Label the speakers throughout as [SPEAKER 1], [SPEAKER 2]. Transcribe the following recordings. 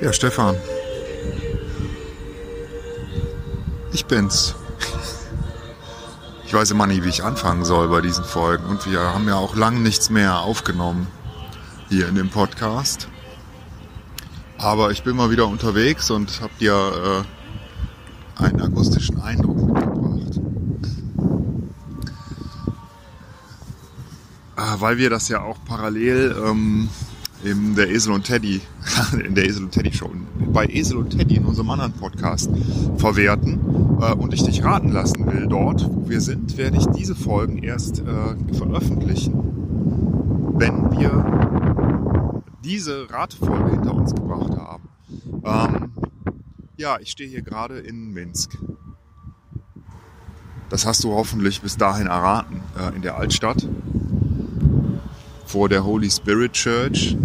[SPEAKER 1] Ja, Stefan. Ich bin's. Ich weiß immer nie, wie ich anfangen soll bei diesen Folgen. Und wir haben ja auch lang nichts mehr aufgenommen hier in dem Podcast. Aber ich bin mal wieder unterwegs und habe dir äh, einen akustischen Eindruck mitgebracht. Äh, weil wir das ja auch parallel ähm, in der Esel und Teddy, in der Esel und Teddy Show, bei Esel und Teddy in unserem anderen Podcast verwerten äh, und ich dich raten lassen will, dort, wo wir sind, werde ich diese Folgen erst äh, veröffentlichen, wenn wir diese Ratefolge hinter uns gebracht haben. Ähm, ja, ich stehe hier gerade in Minsk. Das hast du hoffentlich bis dahin erraten, äh, in der Altstadt vor der Holy Spirit Church.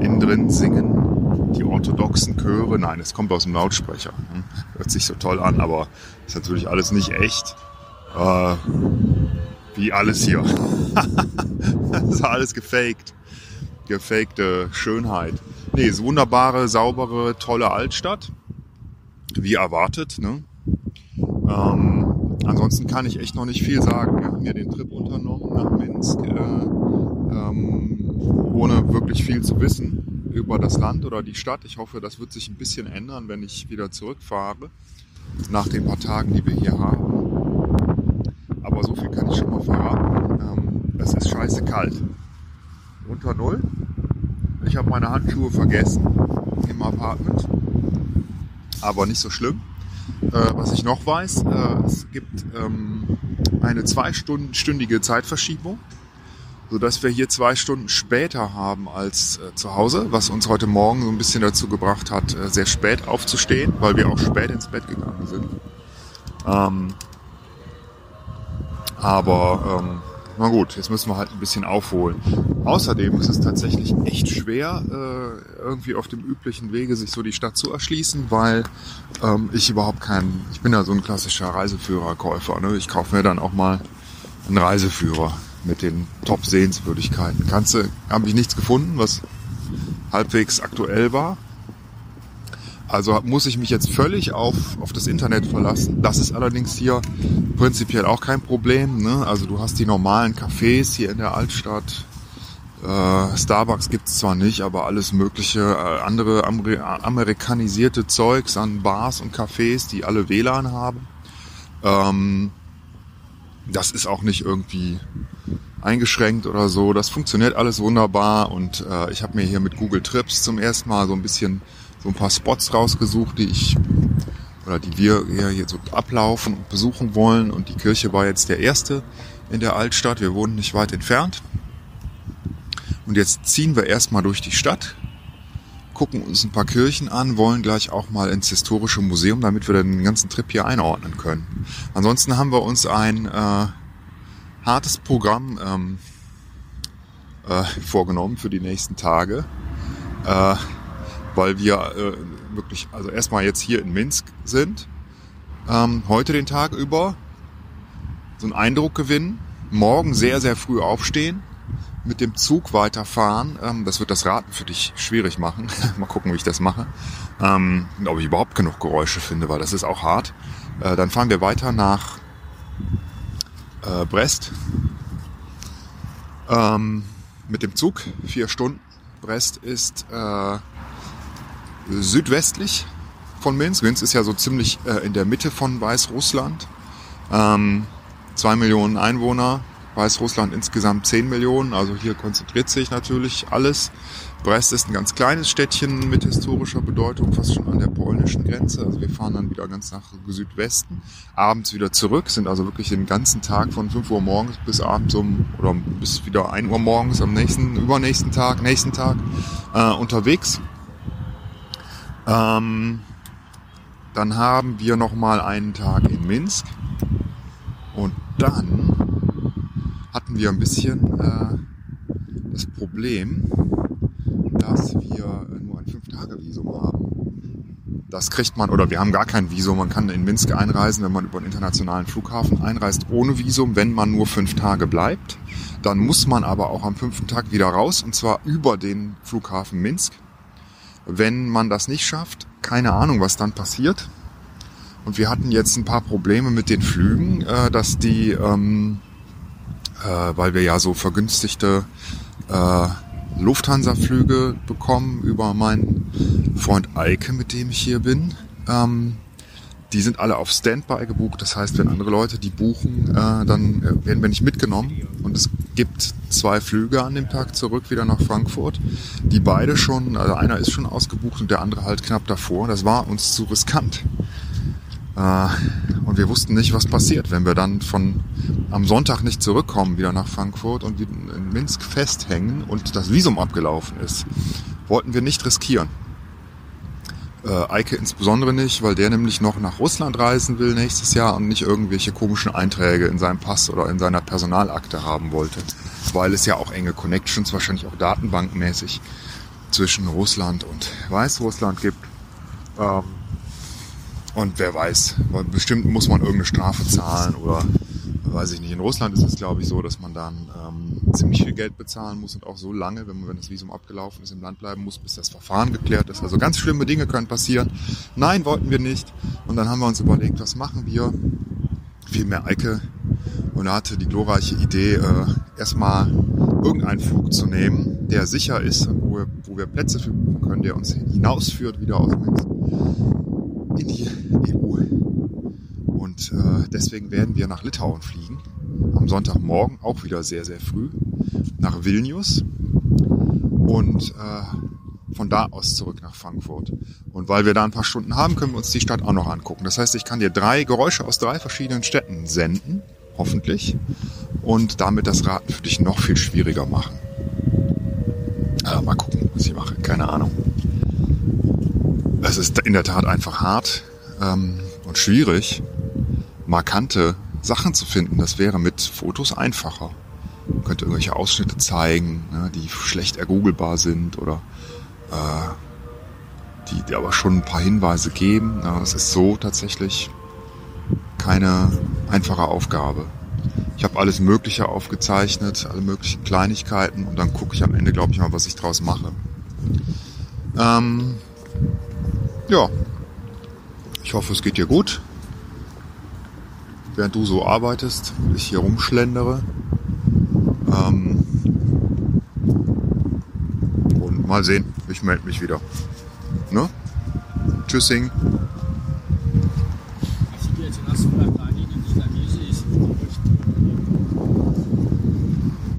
[SPEAKER 1] Innen drin singen die orthodoxen Chöre. Nein, es kommt aus dem Lautsprecher. Hm, hört sich so toll an, aber ist natürlich alles nicht echt. Äh, wie alles hier. das ist alles gefaked. Gefakte Schönheit. Nee, ist wunderbare, saubere, tolle Altstadt. Wie erwartet. Ne? Ähm, ansonsten kann ich echt noch nicht viel sagen. Wir haben ja den Trip unternommen nach Minsk. Äh, ähm, ohne wirklich viel zu wissen über das Land oder die Stadt. Ich hoffe, das wird sich ein bisschen ändern, wenn ich wieder zurückfahre, nach den paar Tagen, die wir hier haben. Aber so viel kann ich schon mal verraten. Ähm, es ist scheiße kalt. Unter Null. Ich habe meine Handschuhe vergessen im Apartment. Aber nicht so schlimm. Äh, was ich noch weiß, äh, es gibt ähm, eine zweistündige Zeitverschiebung sodass wir hier zwei Stunden später haben als äh, zu Hause, was uns heute Morgen so ein bisschen dazu gebracht hat, äh, sehr spät aufzustehen, weil wir auch spät ins Bett gegangen sind. Ähm, aber ähm, na gut, jetzt müssen wir halt ein bisschen aufholen. Außerdem ist es tatsächlich echt schwer, äh, irgendwie auf dem üblichen Wege sich so die Stadt zu erschließen, weil ähm, ich überhaupt keinen, ich bin ja so ein klassischer Reiseführerkäufer. Ne? Ich kaufe mir dann auch mal einen Reiseführer mit den Top-Sehenswürdigkeiten. Du, habe ich nichts gefunden, was halbwegs aktuell war. Also muss ich mich jetzt völlig auf, auf das Internet verlassen. Das ist allerdings hier prinzipiell auch kein Problem. Ne? Also du hast die normalen Cafés hier in der Altstadt. Äh, Starbucks gibt's zwar nicht, aber alles mögliche äh, andere Amer amerikanisierte Zeugs an Bars und Cafés, die alle WLAN haben. Ähm, das ist auch nicht irgendwie eingeschränkt oder so. Das funktioniert alles wunderbar und äh, ich habe mir hier mit Google Trips zum ersten Mal so ein bisschen so ein paar Spots rausgesucht, die ich oder die wir hier so ablaufen und besuchen wollen. Und die Kirche war jetzt der erste in der Altstadt. Wir wohnen nicht weit entfernt. Und jetzt ziehen wir erstmal durch die Stadt, gucken uns ein paar Kirchen an, wollen gleich auch mal ins historische Museum, damit wir den ganzen Trip hier einordnen können. Ansonsten haben wir uns ein äh, hartes Programm ähm, äh, vorgenommen für die nächsten Tage, äh, weil wir äh, wirklich, also erstmal jetzt hier in Minsk sind, ähm, heute den Tag über so einen Eindruck gewinnen, morgen sehr, sehr früh aufstehen, mit dem Zug weiterfahren. Ähm, das wird das Raten für dich schwierig machen. Mal gucken, wie ich das mache. Ähm, ob ich überhaupt genug Geräusche finde, weil das ist auch hart. Äh, dann fahren wir weiter nach äh, Brest ähm, mit dem Zug, vier Stunden. Brest ist äh, südwestlich von Minsk. Minsk ist ja so ziemlich äh, in der Mitte von Weißrussland. Ähm, zwei Millionen Einwohner, Weißrussland insgesamt 10 Millionen, also hier konzentriert sich natürlich alles. Brest ist ein ganz kleines Städtchen mit historischer Bedeutung, fast schon an der polnischen Grenze. Also wir fahren dann wieder ganz nach Südwesten, abends wieder zurück, sind also wirklich den ganzen Tag von 5 Uhr morgens bis abends um, oder bis wieder 1 Uhr morgens am nächsten, übernächsten Tag, nächsten Tag äh, unterwegs. Ähm, dann haben wir nochmal einen Tag in Minsk und dann hatten wir ein bisschen äh, das Problem, dass wir nur ein 5-Tage-Visum haben. Das kriegt man, oder wir haben gar kein Visum. Man kann in Minsk einreisen, wenn man über einen internationalen Flughafen einreist, ohne Visum, wenn man nur fünf Tage bleibt. Dann muss man aber auch am fünften Tag wieder raus, und zwar über den Flughafen Minsk. Wenn man das nicht schafft, keine Ahnung, was dann passiert. Und wir hatten jetzt ein paar Probleme mit den Flügen, äh, dass die, ähm, äh, weil wir ja so vergünstigte äh, Lufthansa-Flüge bekommen über meinen Freund Eike, mit dem ich hier bin. Ähm, die sind alle auf Standby gebucht. Das heißt, wenn andere Leute die buchen, äh, dann äh, werden wir nicht mitgenommen. Und es gibt zwei Flüge an dem Tag zurück wieder nach Frankfurt, die beide schon, also einer ist schon ausgebucht und der andere halt knapp davor. Das war uns zu riskant. Äh, und wir wussten nicht, was passiert, wenn wir dann von am Sonntag nicht zurückkommen wieder nach Frankfurt und in Minsk festhängen und das Visum abgelaufen ist. Wollten wir nicht riskieren. Äh, Eike insbesondere nicht, weil der nämlich noch nach Russland reisen will nächstes Jahr und nicht irgendwelche komischen Einträge in seinem Pass oder in seiner Personalakte haben wollte. Weil es ja auch enge Connections, wahrscheinlich auch datenbankmäßig, zwischen Russland und Weißrussland gibt. Ähm, und wer weiß, bestimmt muss man irgendeine Strafe zahlen oder weiß ich nicht. In Russland ist es, glaube ich, so, dass man dann ähm, ziemlich viel Geld bezahlen muss und auch so lange, wenn man, wenn das Visum abgelaufen ist, im Land bleiben muss, bis das Verfahren geklärt ist. Also ganz schlimme Dinge können passieren. Nein, wollten wir nicht. Und dann haben wir uns überlegt, was machen wir? Viel mehr Eike. Und er hatte die glorreiche Idee, äh, erstmal irgendeinen Flug zu nehmen, der sicher ist, wo wir, wo wir Plätze für buchen können, der uns hinausführt wieder aus Minsk in die EU. Und äh, deswegen werden wir nach Litauen fliegen. Am Sonntagmorgen, auch wieder sehr, sehr früh, nach Vilnius. Und äh, von da aus zurück nach Frankfurt. Und weil wir da ein paar Stunden haben, können wir uns die Stadt auch noch angucken. Das heißt, ich kann dir drei Geräusche aus drei verschiedenen Städten senden, hoffentlich, und damit das Raten für dich noch viel schwieriger machen. Äh, mal gucken, was ich mache. Keine Ahnung. Es ist in der Tat einfach hart ähm, und schwierig, markante Sachen zu finden. Das wäre mit Fotos einfacher. Man könnte irgendwelche Ausschnitte zeigen, ne, die schlecht ergoogelbar sind oder äh, die, die aber schon ein paar Hinweise geben. Ja, es ist so tatsächlich keine einfache Aufgabe. Ich habe alles Mögliche aufgezeichnet, alle möglichen Kleinigkeiten und dann gucke ich am Ende, glaube ich mal, was ich draus mache. Ähm, ja, ich hoffe, es geht dir gut während du so arbeitest, ich hier rumschlendere. Ähm und mal sehen, ich melde mich wieder. Ne? Tschüssing.